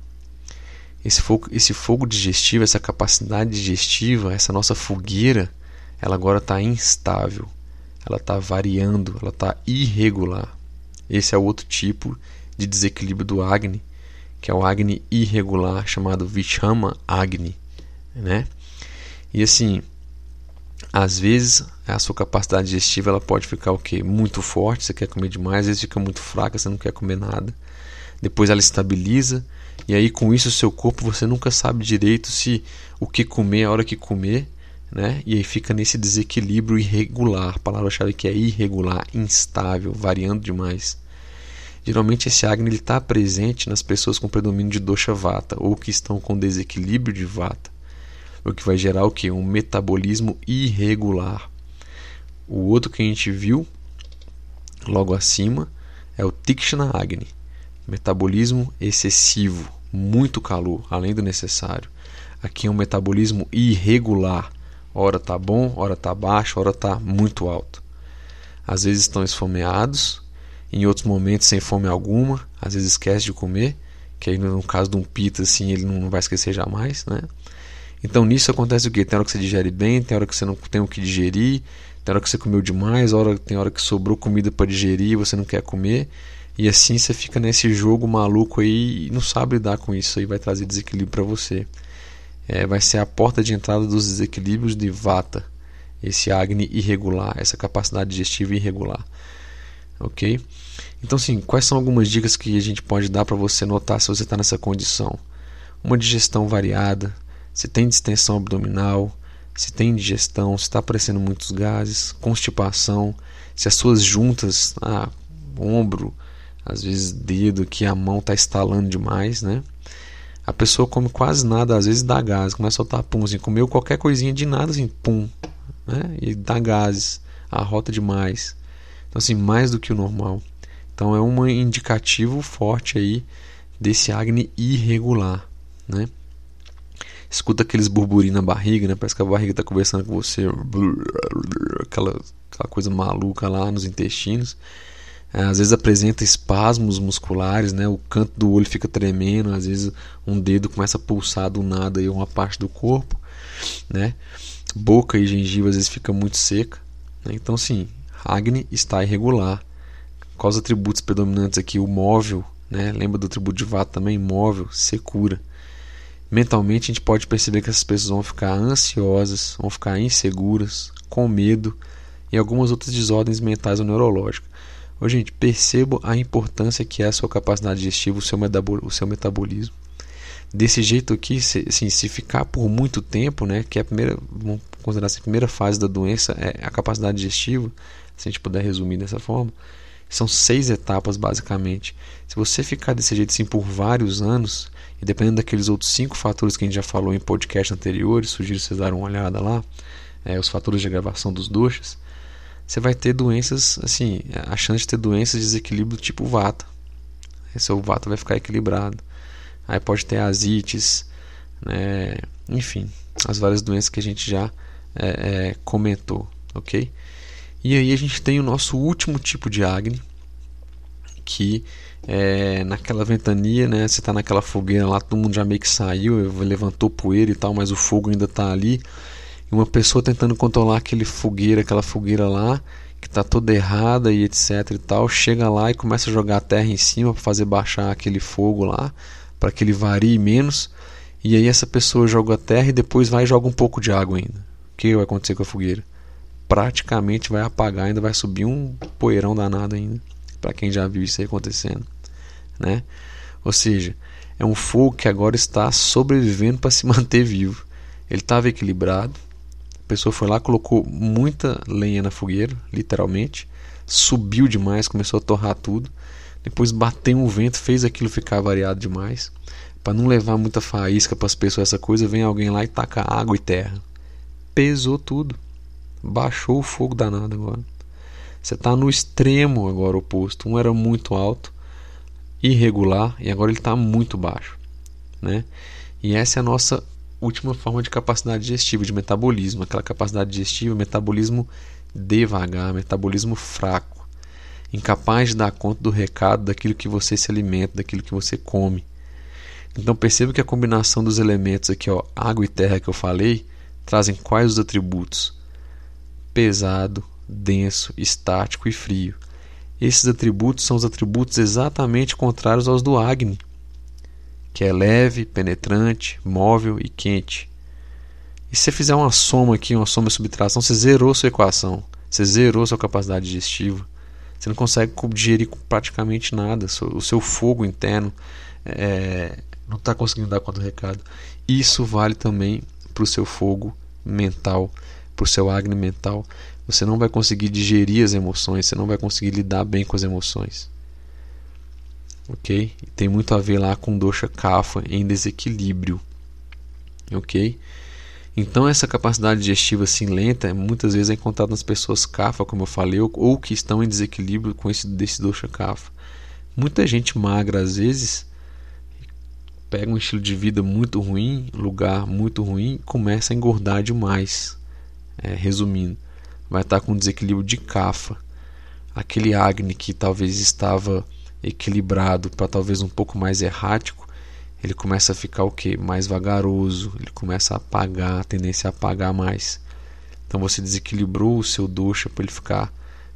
Esse fogo, esse fogo digestivo, essa capacidade digestiva, essa nossa fogueira, ela agora está instável, ela está variando, ela está irregular. Esse é o outro tipo de desequilíbrio do Agni, que é o Agni irregular, chamado Vishama Agni. Né? E assim, às vezes a sua capacidade digestiva ela pode ficar o quê? Muito forte, você quer comer demais, às vezes fica muito fraca, você não quer comer nada. Depois ela estabiliza, e aí com isso o seu corpo você nunca sabe direito se o que comer a hora que comer, né? E aí fica nesse desequilíbrio irregular. Palavra-chave que é irregular, instável, variando demais. Geralmente esse Agni está presente nas pessoas com predomínio de dosha vata ou que estão com desequilíbrio de vata, o que vai gerar o que? Um metabolismo irregular. O outro que a gente viu logo acima é o Tikshna Agni, metabolismo excessivo, muito calor, além do necessário. Aqui é um metabolismo irregular, hora está bom, hora está baixo, hora está muito alto. Às vezes estão esfomeados, em outros momentos sem fome alguma, às vezes esquece de comer, que aí no caso de um pita assim ele não vai esquecer jamais, né? Então nisso acontece o que? Tem hora que você digere bem, tem hora que você não tem o que digerir, tem hora que você comeu demais, hora, tem hora que sobrou comida para digerir e você não quer comer. E assim você fica nesse jogo maluco aí e não sabe lidar com isso aí vai trazer desequilíbrio para você. É, vai ser a porta de entrada dos desequilíbrios de Vata, esse Agni irregular, essa capacidade digestiva irregular. Ok? Então, sim, quais são algumas dicas que a gente pode dar para você notar se você está nessa condição? Uma digestão variada, se tem distensão abdominal, se tem indigestão, se está aparecendo muitos gases, constipação, se as suas juntas, ah, ombro, às vezes dedo, que a mão está estalando demais, né? A pessoa come quase nada, às vezes dá gás, começa a soltar pum, assim, comeu qualquer coisinha de nada, assim, pum, né? E dá gases, arrota demais. Então, assim, mais do que o normal. Então, é um indicativo forte aí desse acne irregular, né? Escuta aqueles burburinhos na barriga, né? Parece que a barriga está conversando com você, aquela, aquela coisa maluca lá nos intestinos. É, às vezes apresenta espasmos musculares, né? O canto do olho fica tremendo, às vezes um dedo começa a pulsar do nada em uma parte do corpo, né? Boca e gengiva às vezes fica muito seca. Né? Então, sim, Agni está irregular. Quais os atributos predominantes aqui? O móvel, né? Lembra do atributo de Vata também? Móvel, secura mentalmente a gente pode perceber que essas pessoas vão ficar ansiosas, vão ficar inseguras, com medo e algumas outras desordens mentais ou neurológicas. Ô, gente, perceba a importância que é a sua capacidade digestiva, o seu, o seu metabolismo. Desse jeito aqui, se, assim, se ficar por muito tempo, né, que é a primeira, vamos considerar assim, a primeira fase da doença é a capacidade digestiva, se a gente puder resumir dessa forma, são seis etapas basicamente. Se você ficar desse jeito assim por vários anos, e dependendo daqueles outros cinco fatores que a gente já falou em podcast anteriores, sugiro vocês darem uma olhada lá, é, os fatores de agravação dos doxas, você vai ter doenças, assim, a chance de ter doenças de desequilíbrio tipo vata. Seu vata vai ficar equilibrado. Aí pode ter asites, né? enfim, as várias doenças que a gente já é, é, comentou, ok? E aí a gente tem o nosso último tipo de Agni, que é, naquela ventania, né? Você está naquela fogueira lá, todo mundo já meio que saiu, levantou poeira e tal, mas o fogo ainda está ali. E uma pessoa tentando controlar aquele fogueira, aquela fogueira lá, que está toda errada e etc e tal, chega lá e começa a jogar a terra em cima para fazer baixar aquele fogo lá, para que ele varie menos. E aí essa pessoa joga a terra e depois vai e joga um pouco de água ainda. O que vai acontecer com a fogueira? praticamente vai apagar, ainda vai subir um poeirão danado ainda, para quem já viu isso aí acontecendo, né? Ou seja, é um fogo que agora está sobrevivendo para se manter vivo. Ele estava equilibrado, a pessoa foi lá, colocou muita lenha na fogueira, literalmente, subiu demais, começou a torrar tudo, depois bateu um vento, fez aquilo ficar variado demais. Para não levar muita faísca para as pessoas, essa coisa, vem alguém lá e taca água e terra. Pesou tudo. Baixou o fogo danado agora. Você está no extremo agora oposto. Um era muito alto, irregular, e agora ele está muito baixo. Né? E essa é a nossa última forma de capacidade digestiva, de metabolismo. Aquela capacidade digestiva, metabolismo devagar, metabolismo fraco, incapaz de dar conta do recado daquilo que você se alimenta, daquilo que você come. Então perceba que a combinação dos elementos aqui, ó, água e terra que eu falei, trazem quais os atributos? Pesado, denso, estático e frio. Esses atributos são os atributos exatamente contrários aos do Agni, que é leve, penetrante, móvel e quente. E se você fizer uma soma aqui, uma soma e subtração, você zerou sua equação, você zerou sua capacidade digestiva. Você não consegue digerir praticamente nada. O seu fogo interno é, não está conseguindo dar conta do recado. Isso vale também para o seu fogo mental, para o seu acne mental. Você não vai conseguir digerir as emoções, você não vai conseguir lidar bem com as emoções. Ok? Tem muito a ver lá com dosha kapha em desequilíbrio. Ok? Então essa capacidade digestiva assim lenta muitas vezes é encontrada nas pessoas kapha, como eu falei, ou, ou que estão em desequilíbrio com esse desse dosha kapha. Muita gente magra às vezes pega um estilo de vida muito ruim, lugar muito ruim, começa a engordar demais. É, resumindo, vai estar com um desequilíbrio de cafa. Aquele acne que talvez estava equilibrado para talvez um pouco mais errático, ele começa a ficar o que? Mais vagaroso, ele começa a apagar, a tendência a apagar mais. Então você desequilibrou o seu dosha para ele ficar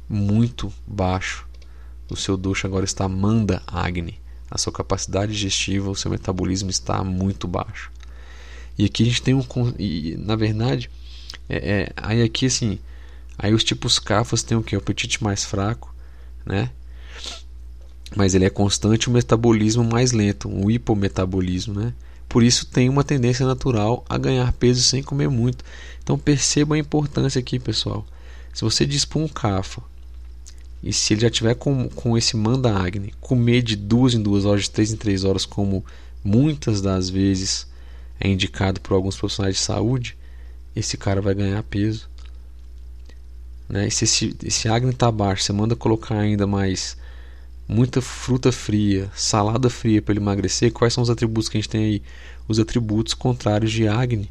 muito baixo. O seu dosha agora está manda agni a sua capacidade digestiva, o seu metabolismo está muito baixo. E aqui a gente tem um. E, na verdade, é, é, aí aqui assim. Aí os tipos CAFAs tem o que? O apetite mais fraco, né? Mas ele é constante, o metabolismo mais lento, um hipometabolismo, né? Por isso tem uma tendência natural a ganhar peso sem comer muito. Então perceba a importância aqui, pessoal. Se você dispõe um CAFA e se ele já tiver com, com esse manda Agni, comer de duas em duas horas, de três em três horas, como muitas das vezes é indicado por alguns profissionais de saúde, esse cara vai ganhar peso. Né? E se esse, esse Agni está baixo, você manda colocar ainda mais muita fruta fria, salada fria para ele emagrecer, quais são os atributos que a gente tem aí? Os atributos contrários de Agni.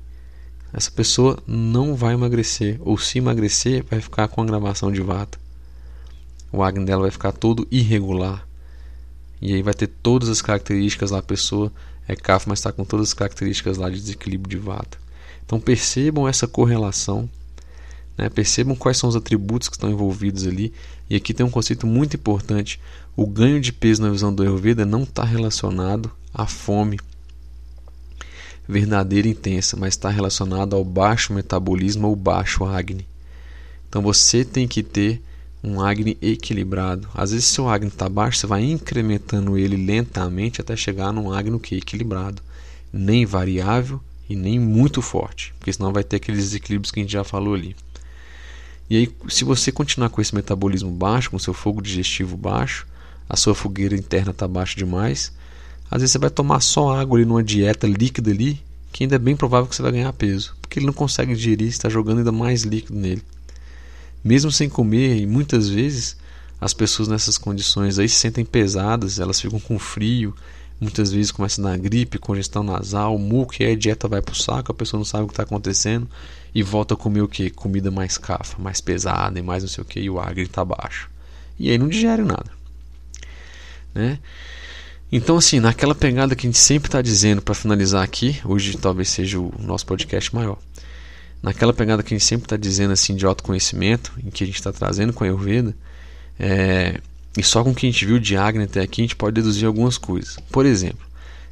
Essa pessoa não vai emagrecer, ou se emagrecer, vai ficar com agravação de vata o acne dela vai ficar todo irregular. E aí vai ter todas as características lá, a pessoa é CAF, mas está com todas as características lá de desequilíbrio de vata. Então percebam essa correlação, né? percebam quais são os atributos que estão envolvidos ali. E aqui tem um conceito muito importante: o ganho de peso na visão do Ayurveda não está relacionado à fome verdadeira e intensa, mas está relacionado ao baixo metabolismo ou baixo Agni. Então você tem que ter um Agni equilibrado. Às vezes, se o Agni está baixo, você vai incrementando ele lentamente até chegar num Agni que é equilibrado, nem variável e nem muito forte, porque senão vai ter aqueles desequilíbrios que a gente já falou ali. E aí, se você continuar com esse metabolismo baixo, com seu fogo digestivo baixo, a sua fogueira interna está baixa demais, às vezes você vai tomar só água ali numa dieta líquida ali, que ainda é bem provável que você vai ganhar peso, porque ele não consegue digerir, está jogando ainda mais líquido nele. Mesmo sem comer, e muitas vezes as pessoas nessas condições aí se sentem pesadas, elas ficam com frio, muitas vezes começa a dar gripe, congestão nasal, muco, e aí a dieta vai pro saco, a pessoa não sabe o que está acontecendo e volta a comer o que? Comida mais cafa, mais pesada e mais não sei o que, e o agri está baixo. E aí não digere nada. Né? Então, assim, naquela pegada que a gente sempre está dizendo para finalizar aqui, hoje talvez seja o nosso podcast maior naquela pegada que a gente sempre está dizendo assim de autoconhecimento, em que a gente está trazendo com a Ayurveda, é, e só com o que a gente viu de Agni até aqui, a gente pode deduzir algumas coisas. Por exemplo,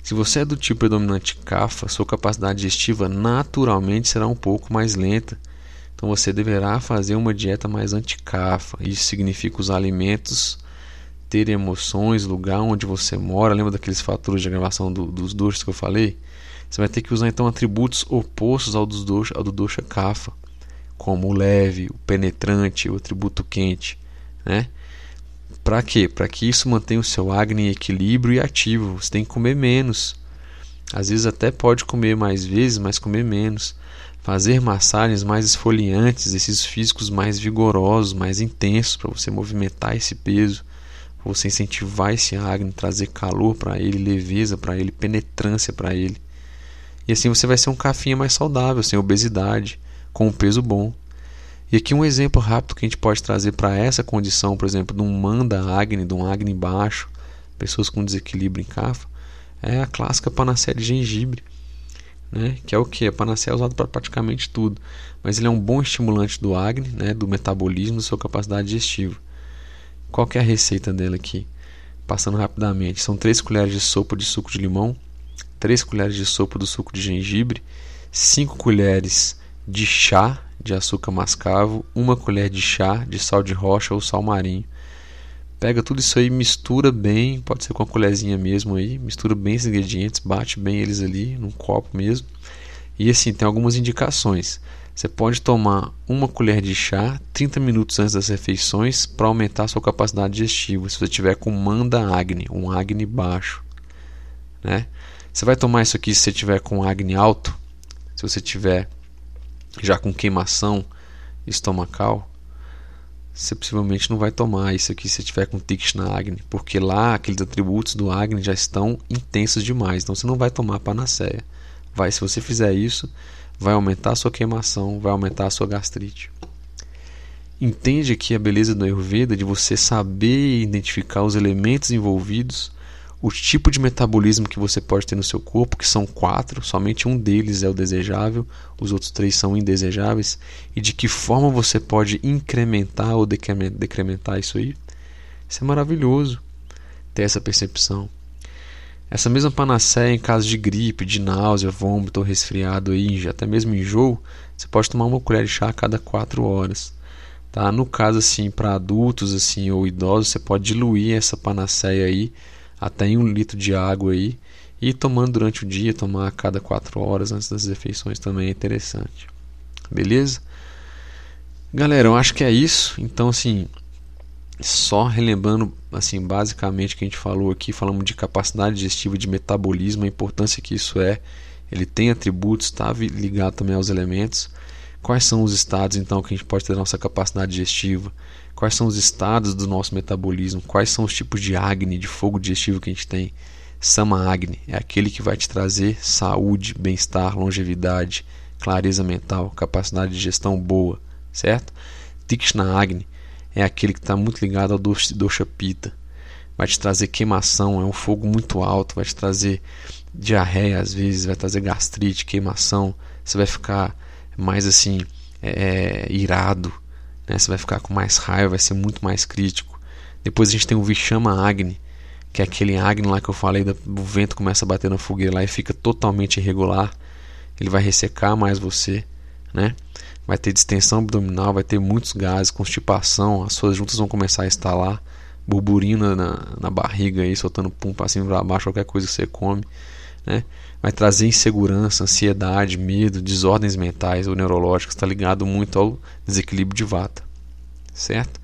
se você é do tipo predominante Kapha, sua capacidade digestiva naturalmente será um pouco mais lenta Então você deverá fazer uma dieta mais anticafa. Isso significa os alimentos ter emoções, lugar onde você mora. Lembra daqueles fatores de gravação do, dos doshas que eu falei? Você vai ter que usar então atributos opostos ao, dos dosha, ao do dosha kapha, como o leve, o penetrante, o atributo quente, né? Para quê? Para que isso mantenha o seu Agni em equilíbrio e ativo. Você tem que comer menos. Às vezes até pode comer mais vezes, mas comer menos. Fazer massagens mais esfoliantes, exercícios físicos mais vigorosos, mais intensos para você movimentar esse peso você incentivar esse Agni, trazer calor para ele, leveza para ele, penetrância para ele. E assim você vai ser um cafinha mais saudável, sem obesidade, com um peso bom. E aqui um exemplo rápido que a gente pode trazer para essa condição, por exemplo, de um manda Agni, de um Agni baixo, pessoas com desequilíbrio em cafa, é a clássica panaceia de gengibre. Né? que é o que? A panaceia é usada para praticamente tudo, mas ele é um bom estimulante do Agni, né? do metabolismo, da sua capacidade digestiva. Qual é a receita dela aqui? Passando rapidamente, são 3 colheres de sopa de suco de limão, 3 colheres de sopa do suco de gengibre, 5 colheres de chá de açúcar mascavo, 1 colher de chá de sal de rocha ou sal marinho. Pega tudo isso aí, mistura bem, pode ser com a colherzinha mesmo aí, mistura bem esses ingredientes, bate bem eles ali num copo mesmo. E assim, tem algumas indicações. Você pode tomar uma colher de chá 30 minutos antes das refeições para aumentar a sua capacidade digestiva. Se você tiver com manda agni, um agni baixo, né? Você vai tomar isso aqui se você tiver com agni alto, se você tiver já com queimação estomacal, você possivelmente não vai tomar isso aqui se tiver com Tikshna Agni, porque lá aqueles atributos do Agni já estão intensos demais, então você não vai tomar panaceia. Vai, se você fizer isso, vai aumentar a sua queimação, vai aumentar a sua gastrite. Entende aqui a beleza do Ayurveda de você saber identificar os elementos envolvidos, o tipo de metabolismo que você pode ter no seu corpo, que são quatro, somente um deles é o desejável, os outros três são indesejáveis, e de que forma você pode incrementar ou decrementar isso aí. Isso é maravilhoso ter essa percepção. Essa mesma panaceia em caso de gripe, de náusea, vômito resfriado, aí, até mesmo enjoo, você pode tomar uma colher de chá a cada 4 horas. Tá? No caso assim, para adultos assim ou idosos, você pode diluir essa panaceia aí até em um litro de água aí e tomando durante o dia, tomar a cada 4 horas antes das refeições também é interessante. Beleza? Galera, eu acho que é isso. Então assim, só relembrando assim basicamente o que a gente falou aqui, falamos de capacidade digestiva, de metabolismo, a importância que isso é. Ele tem atributos, está ligado também aos elementos. Quais são os estados então que a gente pode ter da nossa capacidade digestiva? Quais são os estados do nosso metabolismo? Quais são os tipos de Agni, de fogo digestivo que a gente tem? Sama Agni é aquele que vai te trazer saúde, bem-estar, longevidade, clareza mental, capacidade de gestão boa, certo? Tikshna Agni é aquele que está muito ligado ao dosha pita. Vai te trazer queimação, é um fogo muito alto, vai te trazer diarreia às vezes, vai trazer gastrite, queimação. Você vai ficar mais assim, é, irado, né? você vai ficar com mais raiva, vai ser muito mais crítico. Depois a gente tem o Vishama Agni, que é aquele Agni lá que eu falei, o vento começa a bater na fogueira lá e fica totalmente irregular. Ele vai ressecar mais você, né? vai ter distensão abdominal, vai ter muitos gases, constipação, as suas juntas vão começar a estalar, burburina na, na barriga aí, soltando pum para cima para baixo, qualquer coisa que você come, né? Vai trazer insegurança, ansiedade, medo, desordens mentais ou neurológicas, está ligado muito ao desequilíbrio de vata, certo?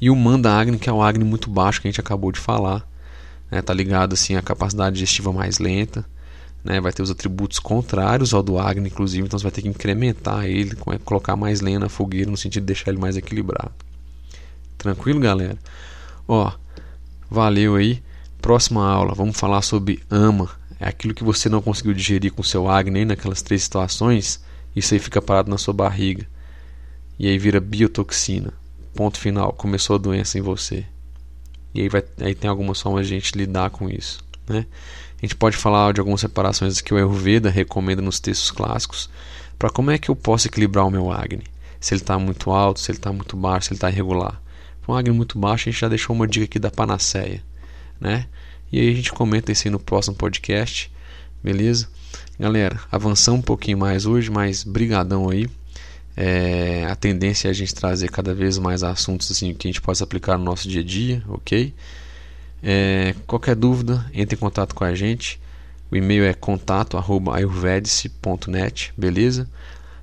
E o manda agni, que é o agni muito baixo que a gente acabou de falar, está né? Tá ligado assim à capacidade digestiva mais lenta, né, vai ter os atributos contrários ao do Agni, inclusive, então você vai ter que incrementar ele, colocar mais lenha na fogueira no sentido de deixar ele mais equilibrado. Tranquilo, galera? Ó, valeu aí. Próxima aula, vamos falar sobre ama. É aquilo que você não conseguiu digerir com seu Agni naquelas três situações, isso aí fica parado na sua barriga. E aí vira biotoxina. Ponto final, começou a doença em você. E aí, vai, aí tem algumas formas de a gente lidar com isso, né? A gente pode falar de algumas separações que o Ayurveda recomenda nos textos clássicos para como é que eu posso equilibrar o meu Agni. Se ele está muito alto, se ele está muito baixo, se ele está irregular. Para um Agni muito baixo, a gente já deixou uma dica aqui da panaceia. Né? E aí a gente comenta isso aí no próximo podcast. Beleza? Galera, avançamos um pouquinho mais hoje, mas brigadão aí. É, a tendência é a gente trazer cada vez mais assuntos assim, que a gente possa aplicar no nosso dia a dia, ok? É, qualquer dúvida, entre em contato com a gente. O e-mail é contato@ayurvedice.net, beleza?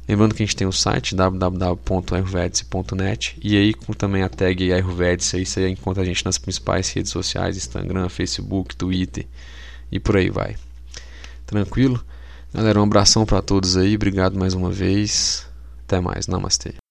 Lembrando que a gente tem o site www.ayurvedice.net e aí com também a tag Ayurvedice, aí você encontra a gente nas principais redes sociais, Instagram, Facebook, Twitter e por aí vai. Tranquilo? Galera, um abração para todos aí, obrigado mais uma vez. Até mais, namastê.